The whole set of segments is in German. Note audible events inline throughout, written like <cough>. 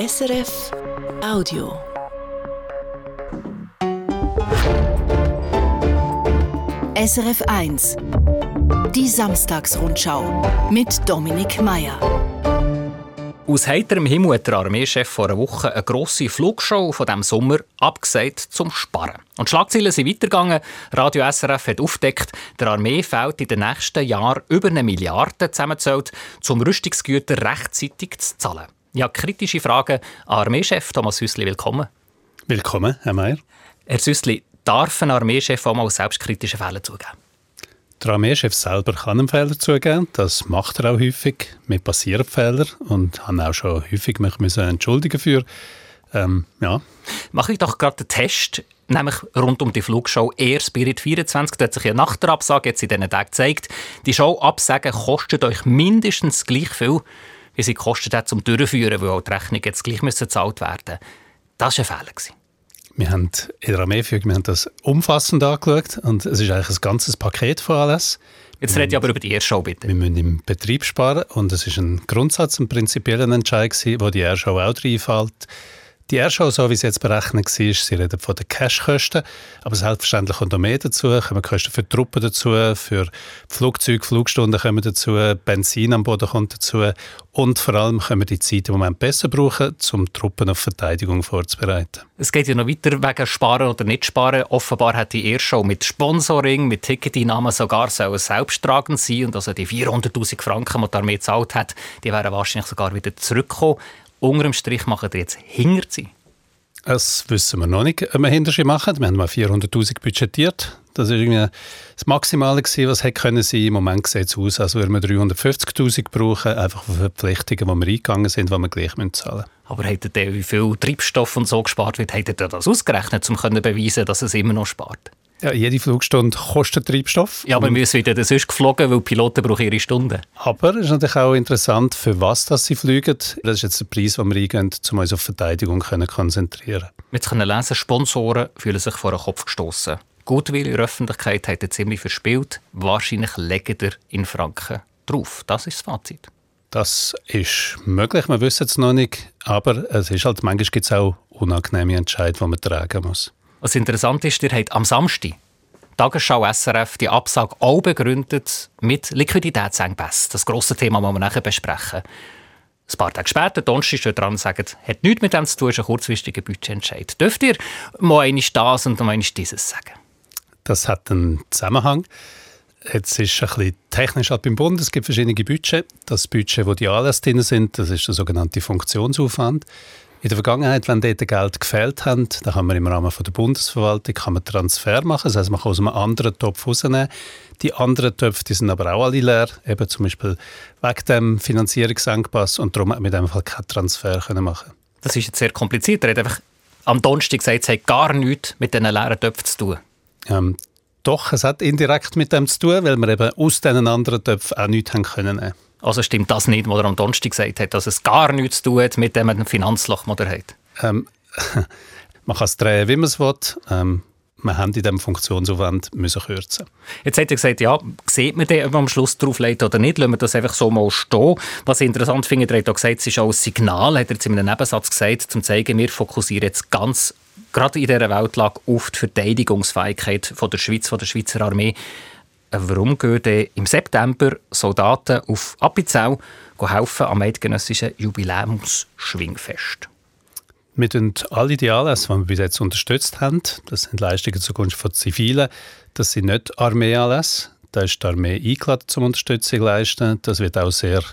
SRF Audio. SRF 1 Die Samstagsrundschau mit Dominik Mayer. Aus heiterem Himmel hat der Armeechef vor einer Woche eine grosse Flugshow von diesem Sommer abgesagt zum Sparen. Und Schlagzeilen sind weitergegangen. Radio SRF hat aufgedeckt, der Armee fehlt in den nächsten Jahren über eine Milliarde zusammengezählt, um Rüstungsgüter rechtzeitig zu zahlen. Ja, kritische Fragen an Armeechef Thomas Hüssli. Willkommen. Willkommen, Herr Mayer. Herr Süssli, darf ein Armeechef auch mal selbstkritische Fehler zugeben? Der Armeechef selber kann einen Fehler zugeben. Das macht er auch häufig. Mir passieren Fehler und habe auch schon häufig mich müssen entschuldigen für. Ähm, ja. Mache ich doch gerade den Test, nämlich rund um die Flugshow Air Spirit 24. Da hat sich ja nach der Absage jetzt in diesen Tagen gezeigt, die Show absagen kostet euch mindestens gleich viel, wie sie kostet hat zum Durchführen, weil auch die Rechnung jetzt gleich bezahlt werden Das war ein Fehler. Wir haben in der Armeeführung wir haben das umfassend angeschaut und es ist eigentlich ein ganzes Paket von alles. Jetzt rede ich aber über die Airshow, bitte. Wir müssen im Betrieb sparen und es ist ein Grundsatz, ein prinzipieller Entscheid gewesen, wo die Airshow auch reinfällt. Die Airshow, so wie sie jetzt berechnet war, sie reden von den Cashkosten, aber selbstverständlich kommt noch mehr dazu, kommen Kosten für die Truppen dazu, für Flugzeuge, Flugstunden kommen dazu, Benzin am Boden kommt dazu und vor allem können wir die Zeit im Moment besser brauchen, um Truppen auf Verteidigung vorzubereiten. Es geht ja noch weiter wegen Sparen oder nicht Sparen. Offenbar hat die Airshow mit Sponsoring, mit Ticketeinnahmen sogar selbsttragend sein und also die 400'000 Franken, die die Armee gezahlt hat, die wären wahrscheinlich sogar wieder zurückgekommen. Unter dem Strich machen wir jetzt Hinterzi. Das wissen wir noch nicht, ob wir Hintersi machen. Wir haben mal 400'000 budgetiert. Das war irgendwie das Maximale, was hätte können sein. Im Moment sieht es aus, als würden wir 350'000 brauchen, einfach für Verpflichtungen, die wir eingegangen sind, die wir gleich zahlen müssen. Aber hättet ihr, wie viel Treibstoff und so gespart wird, hättet ihr das ausgerechnet, um zu beweisen, dass es immer noch spart? Ja, jede Flugstunde kostet Treibstoff. Ja, aber wir sind wieder sonst geflogen, weil die Piloten brauchen ihre Stunden. Aber es ist natürlich auch interessant, für was dass sie fliegen. Das ist jetzt der Preis, den wir eingehen, um uns auf Verteidigung zu konzentrieren. Wir können lesen, Sponsoren fühlen sich vor den Kopf gestoßen. Gutwill in der Öffentlichkeit hat er ziemlich verspielt. Wahrscheinlich legen er in Franken drauf. Das ist das Fazit. Das ist möglich, wir wissen es noch nicht. Aber es ist halt, manchmal gibt es auch unangenehme Entscheidungen, die man tragen muss. Was interessant ist, ihr habt am Samstag Tagesschau SRF die Absage auch begründet mit Liquiditätsengpässen. Das grosse Thema, das wir nachher besprechen. Ein paar Tage später, Donnerstag, steht dran und sagt, hat nichts mit dem zu tun, ist ein kurzfristiger Budgetentscheid. Dürft ihr mal einmal das und mal einmal dieses sagen? Das hat einen Zusammenhang. Jetzt ist ein bisschen technisch halt beim Bund. Es gibt verschiedene Budgets. Das Budget, wo die Anlässe drin sind, das ist der sogenannte Funktionsaufwand. In der Vergangenheit, wenn dort Geld gefehlt hat, dann kann man im Rahmen von der Bundesverwaltung kann man Transfer machen. Das heißt, man kann aus einem anderen Topf rausnehmen. Die anderen Töpfe die sind aber auch alle leer, eben zum Beispiel wegen dem Finanzierungsengpass und darum hat man in dem Fall keinen Transfer können machen. Das ist jetzt sehr kompliziert. Er hat einfach am Donnerstag gesagt, es hat gar nichts mit diesen leeren Töpfen zu tun. Ähm, doch, es hat indirekt mit dem zu tun, weil wir eben aus diesen anderen Töpfen auch nichts haben können also stimmt das nicht, was er am Donnerstag gesagt hat, dass es gar nichts zu tun hat mit dem Finanzloch, das er hat? Ähm, <laughs> man kann es drehen, wie man es will. Ähm, wir haben in diesem Funktionsaufwand müssen kürzen. Jetzt hat er gesagt, ja, sieht man den, ob man am Schluss drauflegt oder nicht, lassen wir das einfach so mal stehen. Was ich interessant finde, er hat auch gesagt, es ist auch ein Signal, hat er jetzt in einem Nebensatz gesagt, um zu zeigen, wir fokussieren jetzt ganz, gerade in dieser Weltlage, auf die Verteidigungsfähigkeit von der Schweiz, von der Schweizer Armee. Warum gehen im September Soldaten auf Appenzell helfen am eidgenössischen Jubiläumsschwingfest? Wir tun alle die Anlässe, die wir bis jetzt unterstützt haben, das sind Leistungen zugunsten von Zivilen, das sind nicht Armeeanlässe. Da ist die Armee eingeladen zum Unterstützung zu leisten. Das wird auch sehr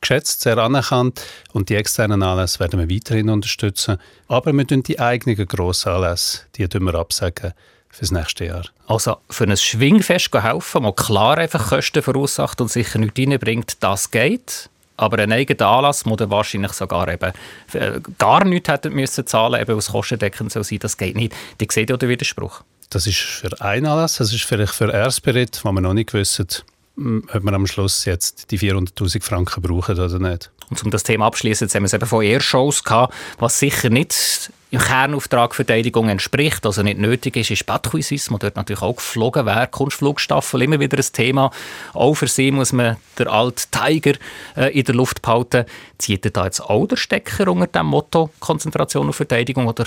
geschätzt, sehr anerkannt. Und die externen Anlässe werden wir weiterhin unterstützen. Aber wir tun die eigenen grossen Anlässe, die wir absagen fürs nächste Jahr. Also für ein Schwingfest helfen, das klar einfach Kosten verursacht und sicher nichts reinbringt, das geht. Aber ein eigener Anlass, der dann wahrscheinlich sogar eben äh, gar nichts hätte müssen zahlen, eben aus Kostendeckend soll sein, das geht nicht. Die sehen ja den Widerspruch. Das ist für einen Anlass, das ist vielleicht für Airspirit, wo wir noch nicht wissen, ob wir am Schluss jetzt die 400'000 Franken brauchen oder nicht. Und um das Thema abschließen, jetzt haben wir es eben von Airshows gehabt, was sicher nicht im Kernauftrag Verteidigung entspricht, also nicht nötig ist, ist Suisse, wo dort natürlich auch geflogen wäre. Kunstflugstaffel, immer wieder ein Thema. Auch für sie muss man den alten Tiger äh, in der Luft behalten. Zieht ihr da jetzt auch der Stecker unter dem Motto Konzentration auf Verteidigung oder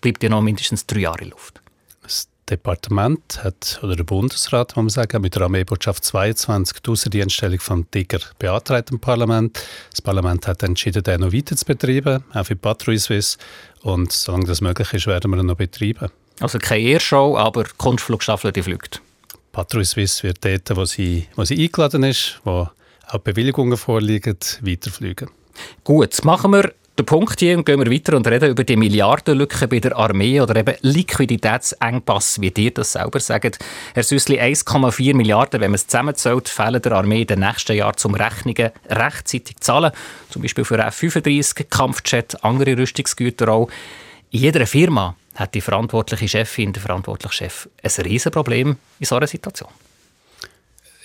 bleibt ihr noch mindestens drei Jahre in Luft? Das Departement hat, oder der Bundesrat, muss man sagen, mit der Armeebotschaft 22 die Außendienststellung von Tiger beantragt im Parlament. Das Parlament hat entschieden, den noch weiter zu betreiben, auch für Patrouille Suisse. Und solange das möglich ist, werden wir ihn noch betreiben. Also keine Airshow, aber Kunstflugstaffel, die fliegt. Patrouille Suisse wird dort, wo sie, wo sie eingeladen ist, wo auch Bewilligungen vorliegen, weiterfliegen. Gut, machen wir der Punkt hier und gehen wir weiter und reden über die Milliardenlücke bei der Armee oder eben Liquiditätsengpass, wie dir das selber sagt. Herr Süssli, 1,4 Milliarden, wenn man es zusammenzählt, fehlen der Armee in den nächsten Jahren zum Rechnungen rechtzeitig zahlen. Zum Beispiel für F-35, Kampfjet, andere Rüstungsgüter auch. In jeder Firma hat die verantwortliche Chefin, der verantwortliche Chef ein Riesenproblem in so einer Situation.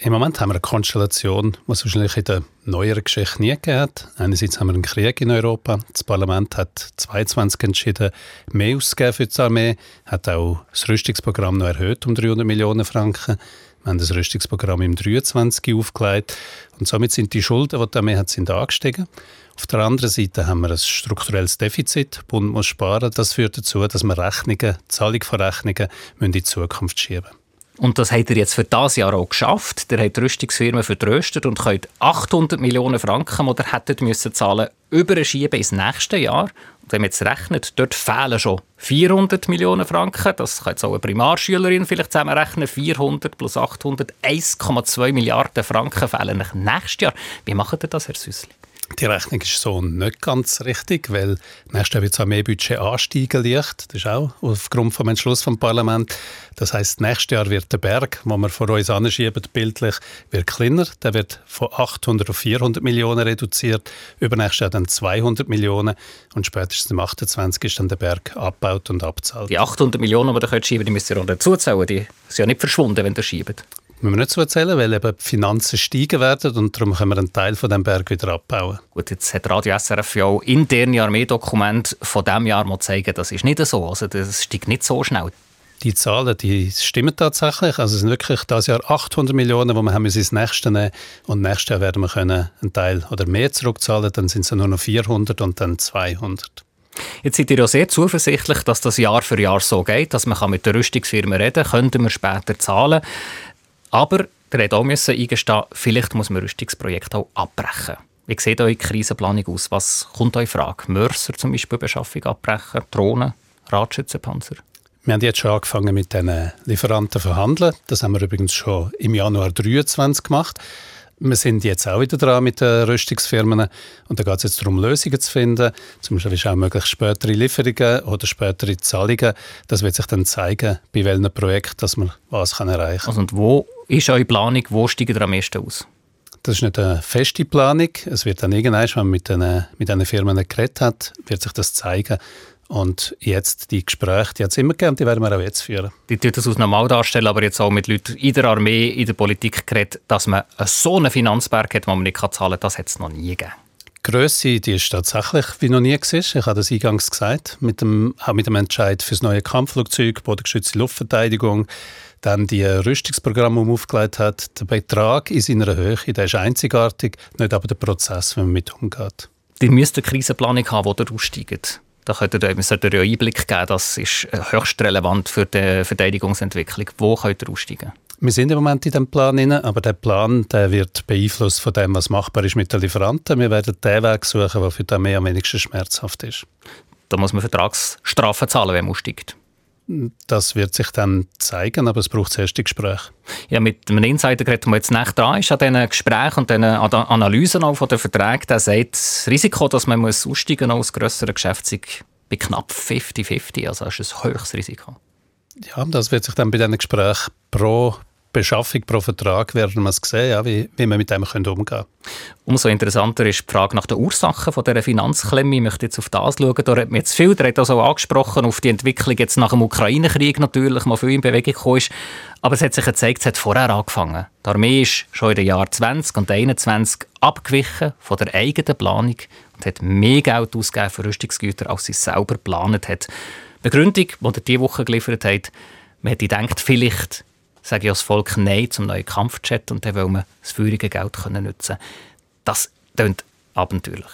Im Moment haben wir eine Konstellation, die es wahrscheinlich in der neueren Geschichte nie gegeben hat. Einerseits haben wir einen Krieg in Europa. Das Parlament hat 22 entschieden, mehr auszugeben für die Armee, hat auch das Rüstungsprogramm noch erhöht um 300 Millionen Franken. Wir haben das Rüstungsprogramm im 23 aufgelegt und somit sind die Schulden, die die Armee hat, sind angestiegen. Auf der anderen Seite haben wir ein strukturelles Defizit. Der Bund muss sparen. Das führt dazu, dass wir Rechnungen, Zahlung von Rechnungen in die Zukunft schieben. Und das hat er jetzt für das Jahr auch geschafft. Der hat die Rüstungsfirmen vertröstet und könnt 800 Millionen Franken, die er hätte müssen zahlen, überschieben ins nächste Jahr. Und wenn man jetzt rechnet, dort fehlen schon 400 Millionen Franken. Das kann jetzt auch eine Primarschülerin vielleicht zusammenrechnen. 400 plus 800, 1,2 Milliarden Franken fehlen nächstes Jahr. Wie macht ihr das, Herr Süssli? Die Rechnung ist so nicht ganz richtig, weil nächstes Jahr wird zwar mehr Budget ansteigen leicht, das ist auch aufgrund vom Entschluss vom Parlament. Das heißt, nächstes Jahr wird der Berg, den wir vor uns anschieben, bildlich, wird kleiner. Der wird von 800 auf 400 Millionen reduziert, übernächstes Jahr dann 200 Millionen und spätestens im 28 ist dann der Berg abgebaut und abzahlt. Die 800 Millionen, die ihr schieben die müsst ihr auch dazu zählen. Die sind ja nicht verschwunden, wenn ihr schiebt müssen wir nicht so erzählen, weil eben die Finanzen steigen werden und darum können wir einen Teil von dem Berg wieder abbauen. Gut, jetzt hat Radio SRF ja auch interne Armeedokumente von diesem Jahr mal zeigen, das ist nicht so. Also das steigt nicht so schnell. Die Zahlen, die stimmen tatsächlich. Also es sind wirklich das Jahr 800 Millionen, die wir haben ins nächste nehmen und nächstes Jahr werden wir können einen Teil oder mehr zurückzahlen. Dann sind es nur noch 400 und dann 200. Jetzt seid ihr ja sehr zuversichtlich, dass das Jahr für Jahr so geht, dass man mit der Rüstungsfirma reden kann, könnten wir später zahlen. Aber der hätte auch müssen eingestehen, vielleicht muss man Rüstungsprojekte auch abbrechen. Wie sieht eure Krisenplanung aus? Was kommt euch Frage? Mörser zum Beispiel Beschaffung abbrechen, Drohnen, Radschützenpanzer? Wir haben jetzt schon angefangen mit diesen Lieferanten zu verhandeln. Das haben wir übrigens schon im Januar 2023 gemacht. Wir sind jetzt auch wieder dran mit den Rüstungsfirmen und da geht es jetzt darum, Lösungen zu finden. Zum Beispiel ist auch möglich spätere Lieferungen oder spätere Zahlungen. Das wird sich dann zeigen, bei welchem Projekt dass man was kann erreichen kann. Also und wo ist eure Planung? Wo steigt ihr am meisten aus? Das ist nicht eine feste Planung. Es wird dann irgendwann, wenn man mit diesen, mit diesen Firmen geredet hat, wird sich das zeigen. Und jetzt die Gespräche, die hat es immer gegeben, die werden wir auch jetzt führen. Die tut das aus normal darstellen, aber jetzt auch mit Leuten in der Armee, in der Politik geredet, dass man so einen Finanzberg hat, den man nicht zahlen kann, das hat es noch nie gegeben. Die Grösse die ist tatsächlich wie noch nie gewesen. Ich habe das eingangs gesagt, mit dem, auch mit dem Entscheid für das neue Kampfflugzeug, bodengeschützte Luftverteidigung, dann die Rüstungsprogramme, die man aufgelegt hat. Der Betrag in seiner Höhe, der ist einzigartig, nicht aber der Prozess, wie man mit umgeht. Die müsst eine Krisenplanung haben, die aussteigt. Da könnt ihr, sollte ihr Einblick geben, das ist äh, höchst relevant für die Verteidigungsentwicklung. Wo könnt ihr aussteigen? Wir sind im Moment in dem Plan drin, aber der Plan der wird beeinflusst von dem, was machbar ist mit den Lieferanten. Wir werden den Weg suchen, der für die Armee am wenigsten schmerzhaft ist. Da muss man Vertragsstrafen zahlen, wenn man aussteigt. Das wird sich dann zeigen, aber es braucht zuerst die Gespräche. Ja, mit einem Insider geredet, der jetzt nicht dran ist an diesen Gesprächen und diesen Analysen auch von den Verträgen, der sagt, das Risiko, dass man muss aussteigen muss aus grösseren Geschäften, bei knapp 50-50. Also das ist ein höchstes Risiko. Ja, das wird sich dann bei diesen Gesprächen pro Beschaffung pro Vertrag werden wir sehen, ja, wie, wie wir mit dem umgehen können. Umso interessanter ist die Frage nach den Ursachen von dieser Finanzklemme. Ich möchte jetzt auf das schauen. Da hat man jetzt viel, der hat also angesprochen, auf die Entwicklung jetzt nach dem Ukraine-Krieg natürlich, mal viel in Bewegung gekommen ist. Aber es hat sich gezeigt, es hat vorher angefangen. Die Armee ist schon in den Jahren 20 und 21 abgewichen von der eigenen Planung und hat mehr Geld ausgegeben für Rüstungsgüter, als sie selber geplant hat. Begründung, die er diese Woche geliefert hat, man hätte gedacht, vielleicht sage ich als Volk Nein zum neuen Kampfjet und dann will man das feurige Geld können nutzen Das klingt abenteuerlich.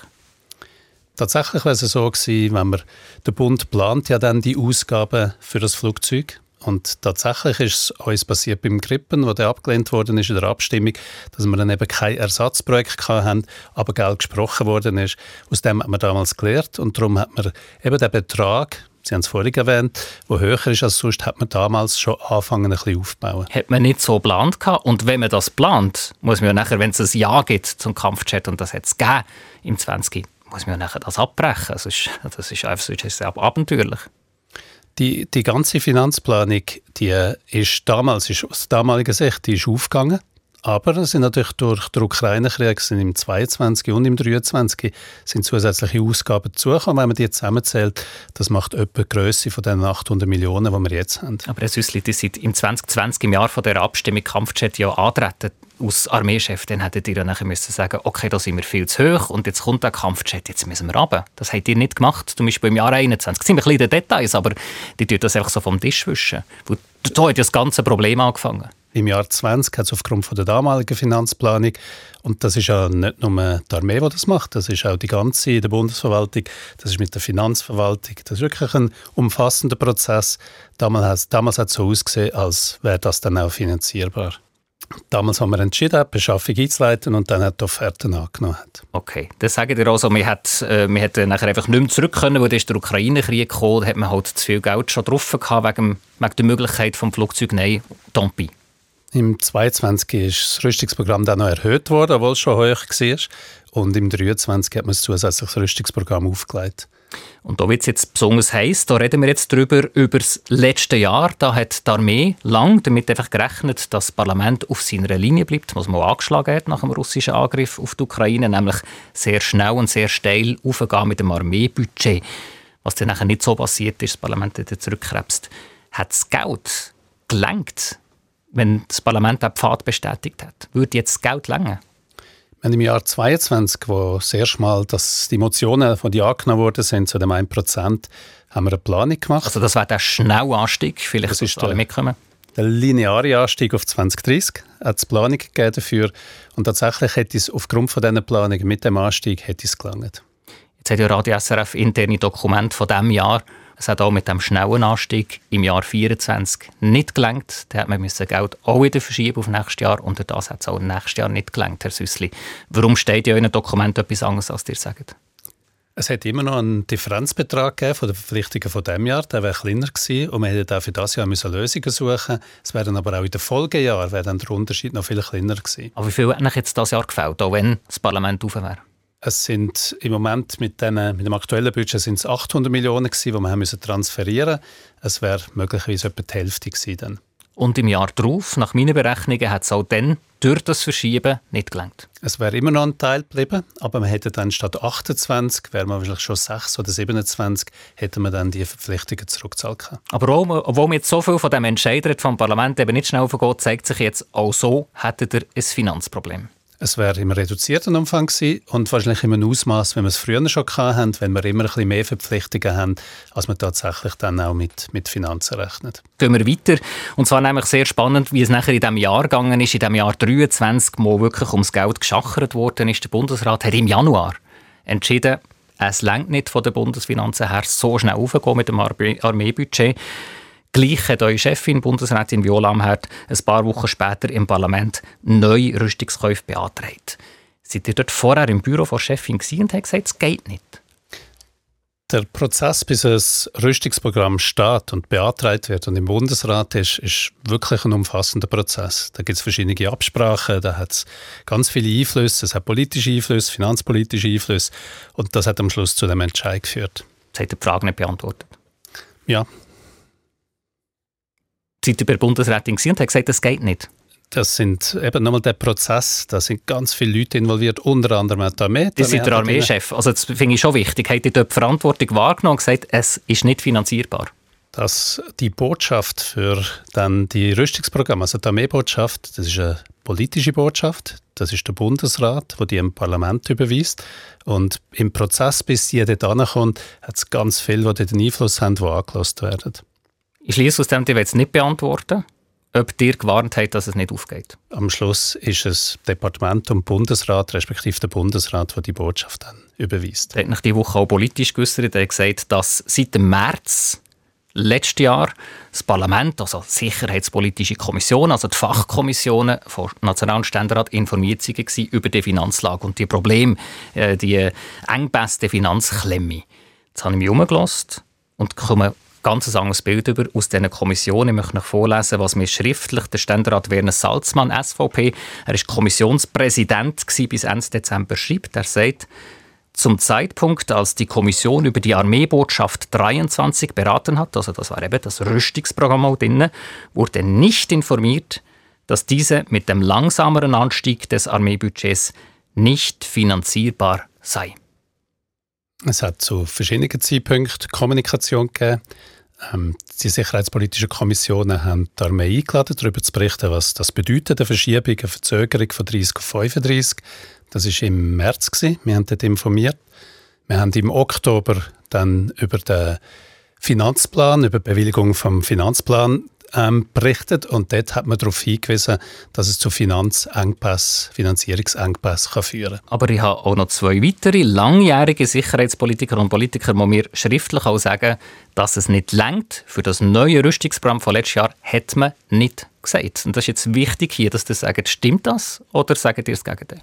Tatsächlich wäre es so gewesen, wenn man, der Bund plant ja dann die Ausgaben für das Flugzeug und tatsächlich ist es uns passiert beim Krippen, wo der abgelehnt worden ist in der Abstimmung, dass wir dann eben kein Ersatzprojekt hatten, aber Geld gesprochen worden ist. Aus dem hat man damals gelernt und darum hat man eben den Betrag, Sie haben es vorhin erwähnt, der höher ist als sonst, hat man damals schon angefangen, ein bisschen aufzubauen. Hat man nicht so geplant Und wenn man das plant, muss man ja nachher, wenn es ein Ja gibt zum Kampfjet, und das hat es gegeben im 20 muss man ja nachher das abbrechen. Das ist, das ist einfach das ist abenteuerlich. Die, die ganze Finanzplanung, die ist damals, ist aus damaliger Sicht, die ist aufgegangen. Aber sind natürlich durch den Ukraine-Krieg im 22 und im 23 sind zusätzliche Ausgaben dazugekommen. Wenn man die zusammenzählt, das macht etwa die Grösse von den 800 Millionen, die wir jetzt haben. Aber Herr Süssli, die sind im 2020, im Jahr von der Abstimmung Kampfjet ja antreten. Als Armeechef, dann hättet ihr nachher müssen sagen, okay, da sind wir viel zu hoch und jetzt kommt der Kampfjet, jetzt müssen wir runter. Das habt ihr nicht gemacht, zum Beispiel im Jahr 21. Das sind ein bisschen Details, aber die tun das einfach so vom Tisch wischen. Da hat ja das ganze Problem angefangen im Jahr 20 hat es aufgrund von der damaligen Finanzplanung und das ist ja nicht nur die Armee, die das macht, das ist auch die ganze der Bundesverwaltung, das ist mit der Finanzverwaltung, das ist wirklich ein umfassender Prozess. Damals, hat es so ausgesehen, als wäre das dann auch finanzierbar. Damals haben wir entschieden, die Beschaffung einzuleiten und dann hat die Offerten angenommen. Okay, das sagen ihr also, man hat, äh, hat nachher einfach nicht mehr zurück können, weil der Ukraine-Krieg kam, da hat man halt zu viel Geld schon drauf gehabt, wegen, wegen der Möglichkeit vom Flugzeug, nein, Tompi. Im 22 ist das Rüstungsprogramm dann noch erhöht worden, obwohl es schon hoch war. Und im 23 hat man ein zusätzliches Rüstungsprogramm aufgelegt. Und da wird es jetzt besonders heiß. Da reden wir jetzt darüber, über das letzte Jahr. Da hat die Armee lang damit einfach gerechnet, dass das Parlament auf seiner Linie bleibt, was man angeschlagen hat nach dem russischen Angriff auf die Ukraine, nämlich sehr schnell und sehr steil aufgehen mit dem Armeebudget. Was dann nachher nicht so passiert ist, das Parlament hat zurückkrebst. Hat das Geld gelenkt wenn das Parlament den Pfad bestätigt hat? Würde jetzt das Geld länger? Wenn im Jahr 22, wo das erste Mal dass die Motionen von dir angenommen worden sind, zu dem 1%, haben wir eine Planung gemacht. Also das wäre der schnelle Anstieg, vielleicht das ist alle mitkommen. Der lineare Anstieg auf 2030 hat es Planung gegeben dafür und tatsächlich hätte es aufgrund von dieser Planung mit dem Anstieg hätte es gelangt. Jetzt hat ja Radio SRF interne Dokumente von diesem Jahr es hat auch mit dem schnellen Anstieg im Jahr 2024 nicht gelangt. Da hat man müssen Geld auch wieder verschieben auf nächstes Jahr und das hat es auch nächstes Jahr nicht gelangt, Herr Süssli. Warum steht ja in einem Dokument etwas anderes, als ihr sagt? Es hat immer noch einen Differenzbetrag gegeben von den Verpflichtungen von diesem Jahr. Der wäre kleiner gewesen und man hätte auch für das Jahr müssen Lösungen suchen. Es wäre aber auch in den Folgejahren wäre dann der Unterschied noch viel kleiner gewesen. Aber wie viel hat jetzt das Jahr gefällt, auch wenn das Parlament auf wäre? Es sind im Moment mit, den, mit dem aktuellen Budget sind es 800 Millionen gewesen, die wir haben müssen transferieren. Es wäre möglicherweise etwa die Hälfte gewesen dann. Und im Jahr darauf, nach meinen Berechnungen, hat es auch dann durch das Verschieben nicht gelangt. Es wäre immer noch ein Teil geblieben, aber man hätte dann statt 28, wäre man wahrscheinlich schon 6 oder 27, hätte man dann die Verpflichtungen zurückzahlen können. Aber auch, obwohl man jetzt so viel von dem Entscheider vom Parlament eben nicht schnell vergeht, zeigt sich jetzt auch so, hätte er ein Finanzproblem. Es wäre im reduzierten Umfang gewesen und wahrscheinlich in einem Ausmaß, wenn wir es früher schon hatten, wenn wir immer ein bisschen mehr Verpflichtungen haben, als man tatsächlich dann auch mit, mit Finanzen rechnet. Gehen wir weiter. Und zwar nämlich sehr spannend, wie es nachher in diesem Jahr gegangen ist, in diesem Jahr 23, wo wirklich ums Geld geschachert worden ist. Der Bundesrat hat im Januar entschieden, es längt nicht von den Bundesfinanzen her so schnell aufgehen mit dem Armeebudget. Gleich hat eure Chefin, Bundesrätin Viola Amherd, ein paar Wochen später im Parlament neue Rüstungskäufe beantragt. Seid ihr dort vorher im Büro der Chefin und habt gesagt, es geht nicht? Der Prozess, bis ein Rüstungsprogramm steht und beantragt wird und im Bundesrat ist, ist wirklich ein umfassender Prozess. Da gibt es verschiedene Absprachen, da hat es ganz viele Einflüsse, es hat politische Einflüsse, finanzpolitische Einflüsse und das hat am Schluss zu dem Entscheid geführt. Das hat die Frage nicht beantwortet? Ja, bei der Bundesrätin und hat gesagt, das geht nicht? Das sind eben nochmal der Prozess, da sind ganz viele Leute involviert, unter anderem auch die Armee. Das ist der Armeechef. Also das finde ich schon wichtig. Habt ihr dort die Verantwortung wahrgenommen und gesagt, es ist nicht finanzierbar? Dass die Botschaft für dann die Rüstungsprogramme, also die Armeebotschaft, das ist eine politische Botschaft, das ist der Bundesrat, der die im Parlament überweist. Und im Prozess, bis sie dort ankommt, hat es ganz viele, die den Einfluss haben, die angelost werden. Ich schließe aus dem, die jetzt nicht beantworten ob dir gewarnt hat, dass es nicht aufgeht? Am Schluss ist es Departement und Bundesrat, respektive der Bundesrat, der die Botschaft dann überweist. Er hat nach diese Woche auch politisch geäußert. Er hat gesagt, dass seit dem März letztes Jahr das Parlament, also die Sicherheitspolitische Kommission, also die Fachkommissionen von National- und Ständerat informiert waren über die Finanzlage und die Probleme, äh, die Engpässe der Finanzklemme. Jetzt habe ich mich umgelassen und komme ganz anderes Bild über aus dieser Kommission. Ich möchte noch vorlesen, was mir schriftlich der Ständerat Werner Salzmann, SVP, er war Kommissionspräsident bis Ende Dezember, schreibt. Er sagt, zum Zeitpunkt, als die Kommission über die Armeebotschaft 23 beraten hat, also das war eben das Rüstungsprogramm auch drin, wurde nicht informiert, dass diese mit dem langsameren Anstieg des Armeebudgets nicht finanzierbar sei. Es hat zu verschiedenen Zeitpunkten Kommunikation gegeben. Ähm, die sicherheitspolitischen Kommissionen haben die Armee eingeladen, darüber zu berichten, was das bedeutet, eine Verschiebung, eine Verzögerung von 30 auf 35. Das war im März. Gewesen. Wir haben dort informiert. Wir haben im Oktober dann über den Finanzplan, über die Bewilligung vom Finanzplan ähm, berichtet und dort hat man darauf hingewiesen, dass es zu Finanzengpässen, Finanzierungsengpässen kann führen kann. Aber ich habe auch noch zwei weitere langjährige Sicherheitspolitiker und Politiker, die mir schriftlich auch sagen, dass es nicht längt für das neue Rüstungsprogramm von letztes Jahr, hat man nicht gesagt. Und das ist jetzt wichtig hier, dass ihr sagt, stimmt das oder sagt ihr das Gegenteil?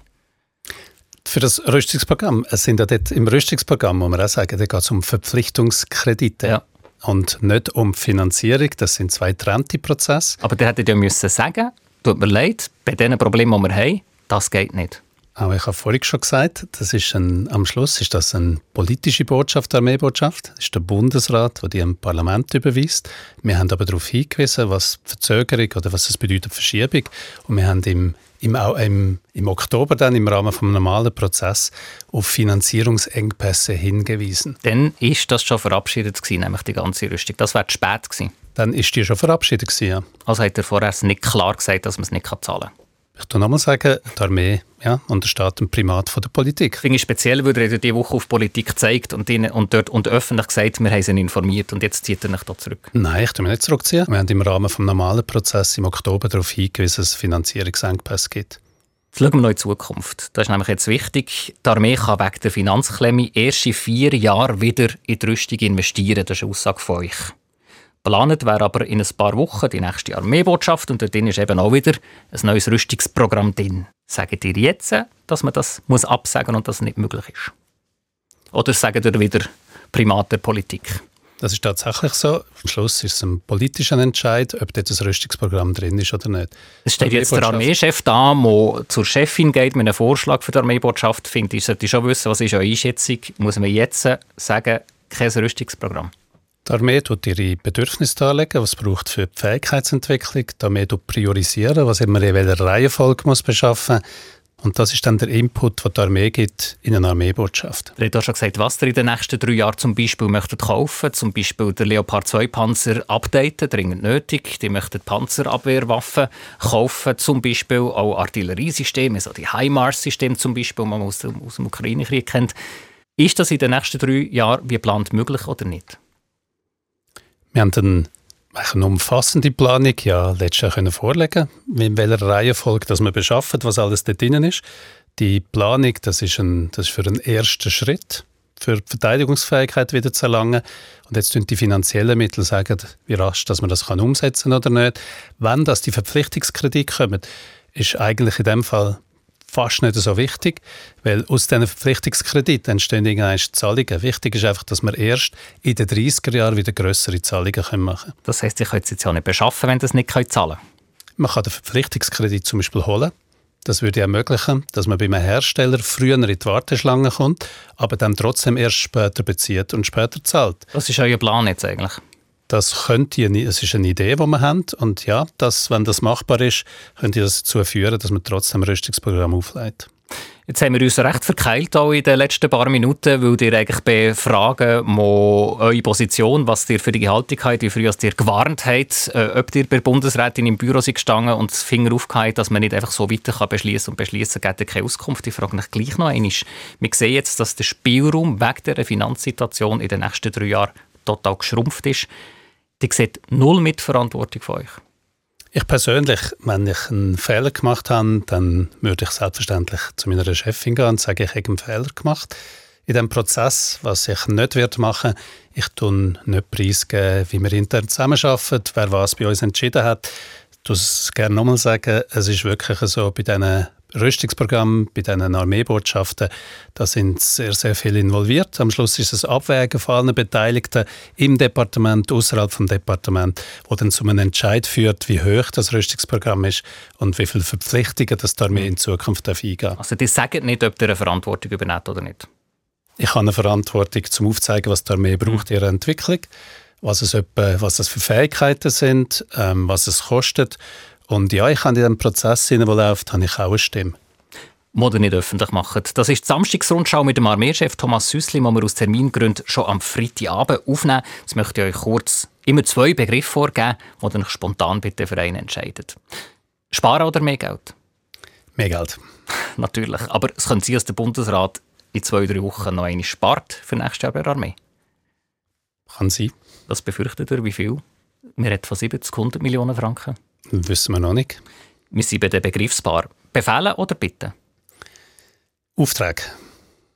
Für das Rüstungsprogramm, es sind ja dort im Rüstungsprogramm, muss man auch sagen, da geht es um Verpflichtungskredite. Ja und nicht um Finanzierung. Das sind zwei getrennte Prozesse. Aber der hätte ja müssen sagen, tut mir leid, bei den Problemen, die wir haben, das geht nicht. Aber ich habe vorhin schon gesagt, das ist ein, am Schluss ist das eine politische Botschaft, eine Armeebotschaft. Das ist der Bundesrat, der die im Parlament überweist. Wir haben aber darauf hingewiesen, was Verzögerung oder was es bedeutet Verschiebung. Und wir haben im im, im, im Oktober dann im Rahmen vom normalen Prozess auf Finanzierungsengpässe hingewiesen. Dann ist das schon verabschiedet gewesen, nämlich die ganze Rüstung. Das wäre spät gewesen. Dann ist die schon verabschiedet gewesen, ja. Also hat er vorher nicht klar gesagt, dass man es nicht zahlen kann. Ich kann nochmal sagen, die Armee ja, untersteht dem Primat von der Politik. Ich finde es speziell, weil er diese Woche auf Politik gezeigt und, ihnen, und, dort, und öffentlich gesagt, wir haben sie informiert und jetzt zieht er nicht da zurück. Nein, ich tue mich nicht zurückziehen. Wir haben im Rahmen des normalen Prozesses im Oktober darauf hingewiesen, dass es Finanzierungsengpässe gibt. Jetzt schauen wir noch in die Zukunft. Das ist nämlich jetzt wichtig. Die Armee kann wegen der Finanzklemme erst in vier Jahren wieder in die Rüstung investieren. Das ist eine Aussage von euch. Planet wäre aber in ein paar Wochen die nächste Armeebotschaft und dort ist eben auch wieder ein neues Rüstungsprogramm drin. Sagt ihr jetzt, dass man das muss absagen und das nicht möglich ist? Oder sagt ihr wieder Primat der Politik? Das ist tatsächlich so. Am Schluss ist es ein politischer Entscheid, ob dort ein Rüstungsprogramm drin ist oder nicht. Es steht jetzt der Armeechef da, der zur Chefin geht mit einem Vorschlag für die Armeebotschaft. Finde ich, sollte schon wissen, was ist eure Einschätzung. Muss man jetzt sagen, kein Rüstungsprogramm? Die Armee tut ihre Bedürfnisse darlegen, was braucht für die Fähigkeitsentwicklung. Die Armee tut priorisieren, was immer in welcher Reihenfolge muss beschaffen und das ist dann der Input, den die Armee gibt in eine Armeebotschaft. Du hast schon gesagt, was ihr in den nächsten drei Jahren zum Beispiel möchtet kaufen. Zum Beispiel der Leopard 2 Panzer updaten, dringend nötig. Die möchten Panzerabwehrwaffen kaufen, zum Beispiel auch Artilleriesysteme, also die HIMARS-Systeme zum Beispiel, die man aus dem, Ukraine-Krieg kennt. Ist das in den nächsten drei Jahren wie geplant möglich oder nicht? Wir haben dann eine umfassende Planung ja letztes Jahr können vorlegen in welcher Reihenfolge dass wir beschaffen, was alles da drin ist. Die Planung, das ist, ein, das ist für einen ersten Schritt, für die Verteidigungsfähigkeit wieder zu erlangen. Und jetzt tun die finanziellen Mittel sagen, wie rasch dass man das kann umsetzen oder nicht. Wenn das die Verpflichtungskredite kommen, ist eigentlich in dem Fall fast nicht so wichtig, weil aus diesen Verpflichtungskrediten entstehen irgendwann Zahlungen. Wichtig ist einfach, dass wir erst in den 30er Jahren wieder größere Zahlungen machen können. Das heisst, ihr könnt es jetzt ja nicht beschaffen, wenn es nicht zahlen? Man kann den Verpflichtungskredit zum Beispiel holen. Das würde ermöglichen, dass man bei einem Hersteller früher in die Warteschlange kommt, aber dann trotzdem erst später bezieht und später zahlt. Das ist euer Plan jetzt eigentlich? Das könnte es ist eine Idee, die wir haben. Und ja, das, wenn das machbar ist, könnte das dazu führen, dass man trotzdem ein Rüstungsprogramm auflegt. Jetzt haben wir uns recht verkeilt auch in den letzten paar Minuten, weil ihr eigentlich befragen mo eure Position, was ihr für die Haltung habt, wie früh ihr gewarnt habt, äh, ob ihr bei der Bundesrätin im Büro seid gestanden und das Finger aufgehalten, dass man nicht einfach so weiter kann beschließen und beschließen gibt keine Auskunft. Ich frage mich gleich noch einmal. Wir sehen jetzt, dass der Spielraum wegen der Finanzsituation in den nächsten drei Jahren total geschrumpft ist. Die seht null Mitverantwortung von euch. Ich persönlich, wenn ich einen Fehler gemacht habe, dann würde ich selbstverständlich zu meiner Chefin gehen und sagen, ich habe einen Fehler gemacht in diesem Prozess. Was ich nicht werde machen, ich tue nicht preisgeben, wie wir intern zusammenarbeiten, wer was bei uns entschieden hat. Ich es gerne nochmal sagen, es ist wirklich so, bei diesen Rüstungsprogramm, bei diesen Armeebotschaften, da sind sehr, sehr viele involviert. Am Schluss ist es Abwägen von allen Beteiligten im Departement, außerhalb vom Departement, wo dann zu einem Entscheid führt, wie hoch das Rüstungsprogramm ist und wie viele Verpflichtungen das die Armee in Zukunft eingehen darf. Also die sagen nicht, ob ihr eine Verantwortung übernimmt oder nicht? Ich habe eine Verantwortung, zum aufzeigen, was die Armee braucht in ihrer Entwicklung, was, es etwa, was das für Fähigkeiten sind, ähm, was es kostet und ja, ich habe in diesem Prozess, der läuft, habe ich auch eine Stimme. Mode nicht öffentlich machen. Das ist die Samstagsrundschau mit dem Armeechef Thomas Süssli, die wir aus Termingründen schon am Freitagabend aufnehmen. Jetzt möchte ich euch kurz immer zwei Begriffe vorgeben, die dann spontan bitte für einen entscheidet. Sparen oder mehr Geld? Mehr Geld. <laughs> Natürlich. Aber es könnte sein, dass der Bundesrat in zwei, drei Wochen noch eine spart für nächstes Jahr bei der Armee. Kann sein. Was befürchtet ihr? Wie viel? Wir reden von 70, 100 Millionen Franken. Wissen wir noch nicht. Wir sind bei dem Begriffspaar. Befehlen oder bitten? Auftrag.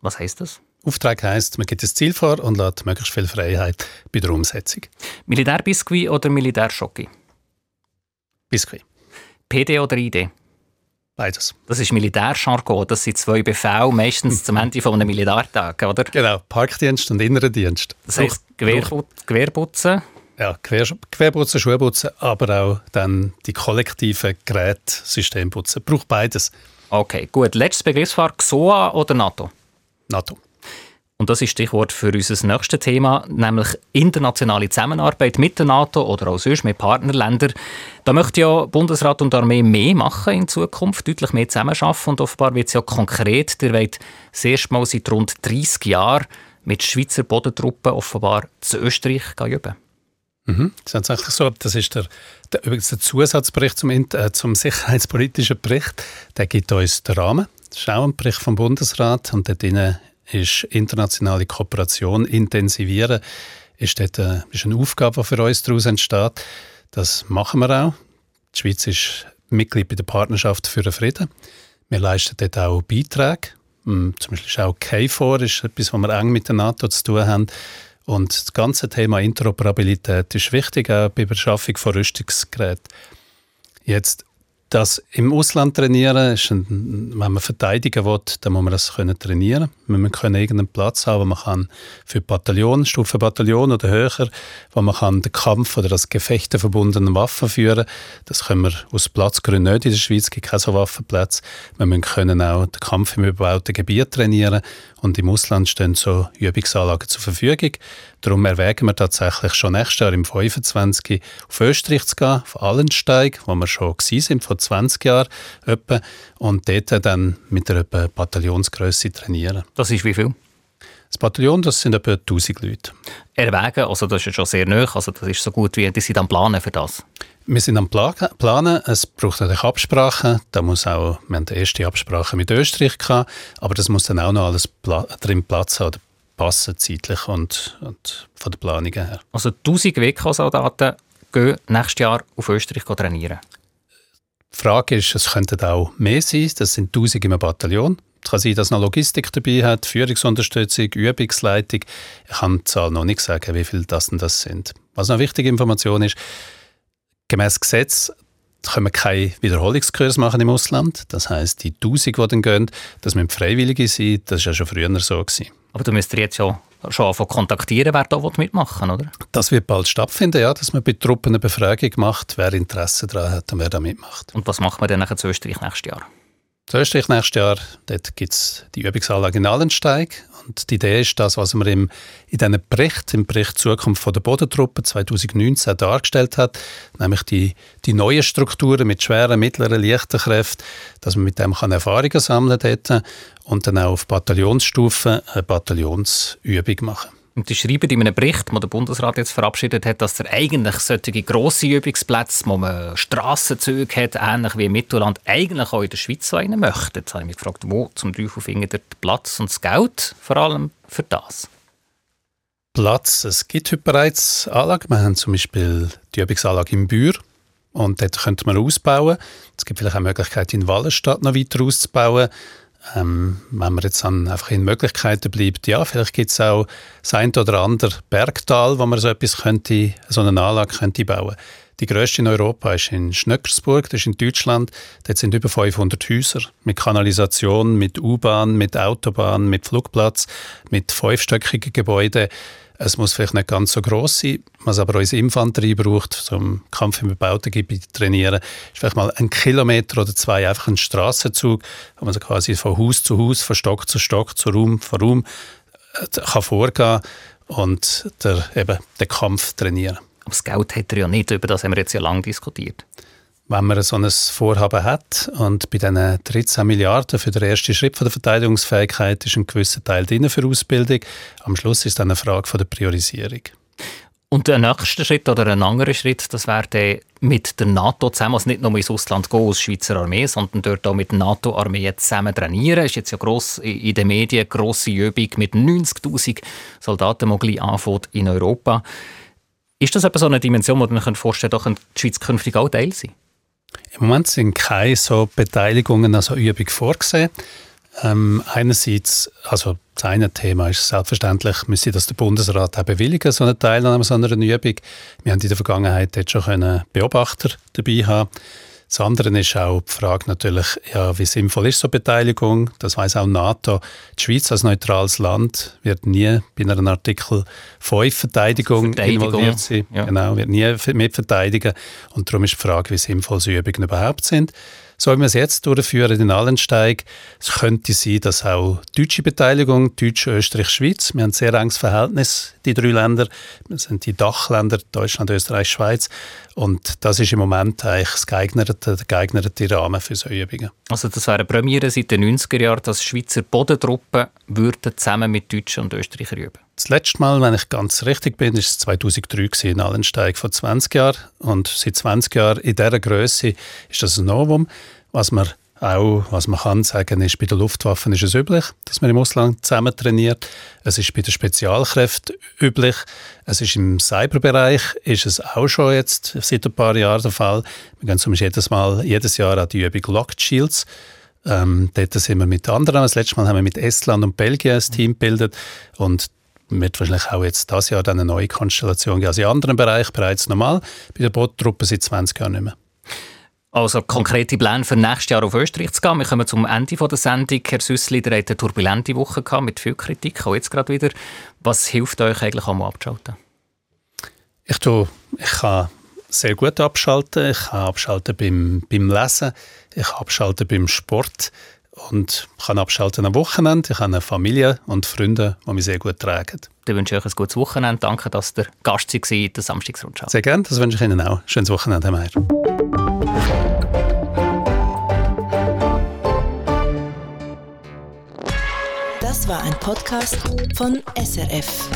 Was heißt das? Auftrag heißt, man gibt das Ziel vor und lässt möglichst viel Freiheit bei der Umsetzung. Militärbiskuit oder Militärschocki? Biskuit. PD oder ID? Beides. Das ist Militärjargon. Das sind zwei Befehle, meistens zum Ende von einem Militärtag, oder? Genau, Parkdienst und innerer Dienst. Das heisst Gewehrputzen, ja, Quer, Querputzen, Schuhputzen, aber auch dann die kollektiven Geräte, Systemputzen. Braucht beides. Okay, gut. Letztes Begriffspaar, XOA oder NATO? NATO. Und das ist Stichwort für unser nächstes Thema, nämlich internationale Zusammenarbeit mit der NATO oder auch sonst mit Partnerländern. Da möchte ja Bundesrat und Armee mehr machen in Zukunft, deutlich mehr zusammenarbeiten und offenbar wird es ja konkret. Der wird das erste Mal seit rund 30 Jahren mit Schweizer Bodentruppen offenbar zu Österreich üben. Mhm. Das ist tatsächlich so. Das ist der, der, übrigens der Zusatzbericht zum, äh, zum sicherheitspolitischen Bericht. Der gibt uns den Rahmen. Das ist auch ein Bericht vom Bundesrat und dort drin ist internationale Kooperation intensivieren. Ist dort äh, ist eine Aufgabe, die für uns daraus entsteht. Das machen wir auch. Die Schweiz ist Mitglied bei der Partnerschaft für den Frieden. Wir leisten dort auch Beiträge. Hm, zum Beispiel ist auch KFOR ist etwas, was wir eng mit der NATO zu tun haben. Und das ganze Thema Interoperabilität ist wichtig, auch bei der Beschaffung von Rüstungsgeräten. Jetzt das im Ausland trainieren, ist ein, wenn man verteidigen will, dann muss man das können trainieren. Man können irgendeinen Platz haben, wo man kann für Bataillon, Stufenbataillon oder höher, wo man kann den Kampf oder das Gefechte verbundene Waffen führen. Das können wir aus Platzgründen nicht in der Schweiz, es gibt keine so Waffenplätze. Wir können auch den Kampf im überbauten Gebiet trainieren und im Ausland stehen so Übungsanlagen zur Verfügung. Darum erwägen wir tatsächlich schon nächstes Jahr im 25 auf Österreich zu gehen, auf Allensteig, wo wir schon sind, vor 20 Jahren etwa, und dort dann mit einer Bataillonsgröße trainieren. Das ist wie viel? Das Bataillon, das sind etwa 1000 Leute. Erwägen, also das ist schon sehr nah, also das ist so gut wie, die sind am Planen für das? Wir sind am Planen. Es braucht natürlich Absprachen. Da muss auch, wir haben die erste Absprache mit Österreich gehabt, aber das muss dann auch noch alles drin Platz haben oder passen zeitlich und, und von der Planung her. Also 1000 WK-Soldaten gehen nächstes Jahr auf Österreich trainieren? Die Frage ist, es könnten auch mehr sein. Das sind 1000 im Bataillon. Es kann sein, dass noch Logistik dabei hat, Führungsunterstützung, Übungsleitung. Ich kann die Zahl noch nicht sagen, wie viele das denn das sind. Was noch eine wichtige Information ist, Gemäß Gesetz können wir keine Wiederholungskurs machen im Ausland. Das heißt, die 1000, die dann gehen, das müssen Freiwillige sein. Das war ja schon früher so. Gewesen. Aber du müsstest jetzt schon, schon anfangen kontaktieren, wer da mitmachen oder? Das wird bald stattfinden, ja, dass man bei Truppen eine Befragung macht, wer Interesse daran hat und wer da mitmacht. Und was machen wir dann zu Österreich nächstes Jahr? In Österreich nächstes Jahr gibt es die Übungsanlage in Allensteig. Und die Idee ist das, was man im, in diesem Bericht, im Bericht Zukunft von der Bodentruppe 2019 dargestellt hat, nämlich die, die neuen Strukturen mit schweren, mittleren, leichten Kräften, dass man mit dem kann Erfahrungen sammeln kann und dann auch auf Bataillonsstufe eine Bataillonsübung machen und die schreiben in einem Bericht, den der Bundesrat jetzt verabschiedet hat, dass er eigentlich solche grosse Übungsplätze, wo man Strassenzüge hat, ähnlich wie im Mittelland, eigentlich auch in der Schweiz so einen möchte. Jetzt habe ich mich gefragt, wo zum Teufel findet ihr den Platz und das Geld vor allem für das? Platz, es gibt heute bereits Anlagen. Wir haben zum Beispiel die Übungsanlage im Bür und dort könnte man ausbauen. Es gibt vielleicht auch Möglichkeit, in Wallenstadt noch weiter auszubauen. Ähm, wenn man jetzt dann einfach in Möglichkeiten bleibt, ja, vielleicht gibt es auch das ein oder andere Bergtal, wo man so etwas könnte, so eine Anlage könnte bauen Die grösste in Europa ist in Schnöckersburg, das ist in Deutschland. Dort sind über 500 Häuser mit Kanalisation, mit U-Bahn, mit Autobahn, mit Flugplatz, mit fünfstöckigen Gebäuden. Es muss vielleicht nicht ganz so groß sein, was aber unsere Infanterie braucht, zum Kampf im bebauten Gebiet trainieren, ist vielleicht mal ein Kilometer oder zwei einfach ein Straßenzug, wo man so quasi von Haus zu Haus, von Stock zu Stock, zu Raum zu Raum äh, kann vorgehen und der, eben, den Kampf trainieren. Aber das Geld hat er ja nicht, über das haben wir jetzt ja lange diskutiert wenn man so ein Vorhaben hat und bei diesen 13 Milliarden für den ersten Schritt der Verteidigungsfähigkeit ist ein gewisser Teil drin für Ausbildung. Am Schluss ist dann eine Frage der Priorisierung. Und der nächste Schritt oder ein anderer Schritt, das wäre mit der NATO zusammen, also nicht nur ins Ausland gehen als Schweizer Armee, sondern dort auch mit der NATO-Armee zusammen trainieren. Das ist jetzt ja gross in den Medien eine grosse Übung mit 90'000 Soldaten, die in Europa. Ist das etwa so eine Dimension, wo man vorstellen kann, dass die Schweiz künftig auch Teil sein im Moment sind keine so Beteiligungen an so Übung vorgesehen. Ähm, einerseits, also das eine Thema ist selbstverständlich, müsste das der Bundesrat auch bewilligen, so eine Teilnahme so einer Übung. Wir haben in der Vergangenheit jetzt schon Beobachter dabei haben das andere ist auch die Frage natürlich, ja, wie sinnvoll ist so Beteiligung? Das weiß auch NATO. Die Schweiz als neutrales Land wird nie bei einer Artikel 5 Verteidigung, Verteidigung involviert sein. Ja. Genau, wird nie mitverteidigen. Und darum ist die Frage, wie sinnvoll so Übungen überhaupt sind. Sollen wir es jetzt durchführen in Allensteig? Es könnte sein, dass auch deutsche Beteiligung, Deutsch, Österreich, Schweiz, wir haben ein sehr enges Verhältnis, die drei Länder, das sind die Dachländer, Deutschland, Österreich, Schweiz. Und das ist im Moment eigentlich das geeignete, der geeignete Rahmen für solche Übungen. Also das wäre eine Premiere seit den 90er Jahren, dass Schweizer Bodentruppen würden zusammen mit Deutschen und Österreichern üben? Das letzte Mal, wenn ich ganz richtig bin, ist es 2003 in Allensteig vor 20 Jahren. Und seit 20 Jahren in dieser Größe ist das ein Novum. Was man auch, was man kann sagen, ist, bei den Luftwaffen ist es üblich, dass man im Ausland zusammen trainiert. Es ist bei den Spezialkräften üblich. Es ist im Cyberbereich ist es auch schon jetzt seit ein paar Jahren der Fall. Wir gehen zum Beispiel jedes Mal, jedes Jahr an die Übung Locked Shields. Ähm, dort sind wir mit anderen. Das letzte Mal haben wir mit Estland und Belgien ein Team gebildet. Und wird wahrscheinlich auch jetzt dieses Jahr dann eine neue Konstellation geben. Also in anderen Bereichen bereits normal, bei der Boottruppe seit 20 Jahren nicht mehr. Also konkrete Pläne für nächstes Jahr auf Österreich zu gehen. Wir kommen zum Ende der Sendung. Herr Süssli, der hat eine turbulente Woche gehabt, mit viel Kritik, auch jetzt gerade wieder. Was hilft euch eigentlich, einmal abzuschalten? Ich, tue, ich kann sehr gut abschalten. Ich kann abschalten beim, beim Lesen. Ich kann abschalten beim Sport und kann abschalten am Wochenende. Ich habe eine Familie und Freunde, die mich sehr gut tragen. Dann wünsche ich euch ein gutes Wochenende. Danke, dass ihr Gast war in der Samstagsrundschau. Sehr gerne, das wünsche ich Ihnen auch. Schönes Wochenende, Herr Meier. Das war ein Podcast von SRF.